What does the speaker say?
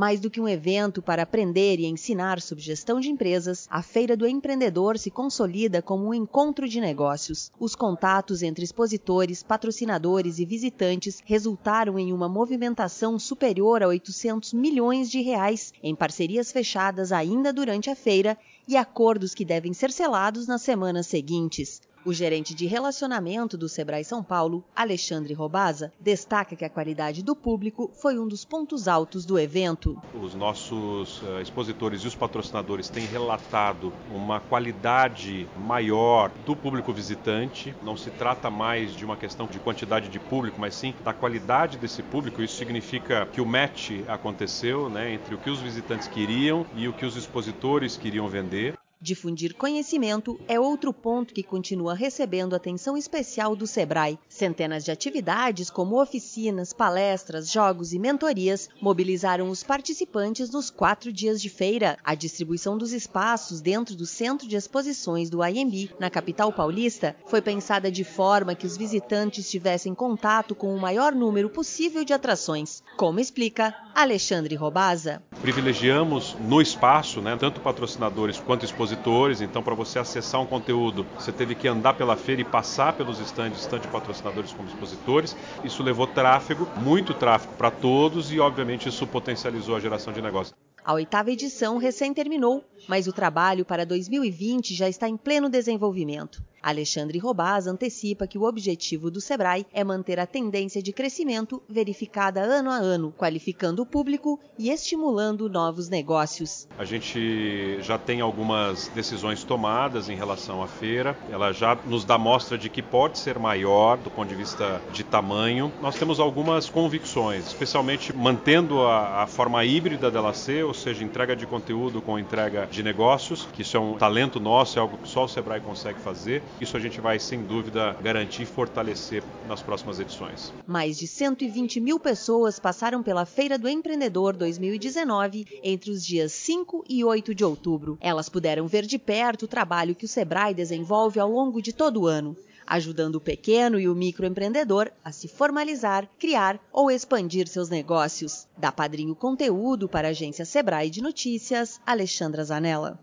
Mais do que um evento para aprender e ensinar sobre gestão de empresas, a Feira do Empreendedor se consolida como um encontro de negócios. Os contatos entre expositores, patrocinadores e visitantes resultaram em uma movimentação superior a 800 milhões de reais em parcerias fechadas ainda durante a feira e acordos que devem ser selados nas semanas seguintes. O gerente de relacionamento do Sebrae São Paulo, Alexandre Robaza, destaca que a qualidade do público foi um dos pontos altos do evento. Os nossos uh, expositores e os patrocinadores têm relatado uma qualidade maior do público visitante. Não se trata mais de uma questão de quantidade de público, mas sim da qualidade desse público. Isso significa que o match aconteceu né, entre o que os visitantes queriam e o que os expositores queriam vender. Difundir conhecimento é outro ponto que continua recebendo atenção especial do Sebrae. Centenas de atividades, como oficinas, palestras, jogos e mentorias, mobilizaram os participantes nos quatro dias de feira. A distribuição dos espaços dentro do centro de exposições do IMB, na capital paulista, foi pensada de forma que os visitantes tivessem contato com o maior número possível de atrações, como explica Alexandre Robaza. Privilegiamos no espaço, né, tanto patrocinadores quanto expositores então para você acessar um conteúdo, você teve que andar pela feira e passar pelos estandes, tanto patrocinadores como expositores. Isso levou tráfego, muito tráfego para todos e obviamente isso potencializou a geração de negócio. A oitava edição recém terminou, mas o trabalho para 2020 já está em pleno desenvolvimento. Alexandre Robaz antecipa que o objetivo do Sebrae é manter a tendência de crescimento verificada ano a ano, qualificando o público e estimulando novos negócios. A gente já tem algumas decisões tomadas em relação à feira, ela já nos dá mostra de que pode ser maior do ponto de vista de tamanho. Nós temos algumas convicções, especialmente mantendo a, a forma híbrida dela ser, ou seja, entrega de conteúdo com entrega de negócios, que isso é um talento nosso, é algo que só o Sebrae consegue fazer. Isso a gente vai, sem dúvida, garantir e fortalecer nas próximas edições. Mais de 120 mil pessoas passaram pela Feira do Empreendedor 2019 entre os dias 5 e 8 de outubro. Elas puderam ver de perto o trabalho que o Sebrae desenvolve ao longo de todo o ano ajudando o pequeno e o microempreendedor a se formalizar, criar ou expandir seus negócios. Da Padrinho Conteúdo para a agência Sebrae de Notícias, Alexandra Zanella.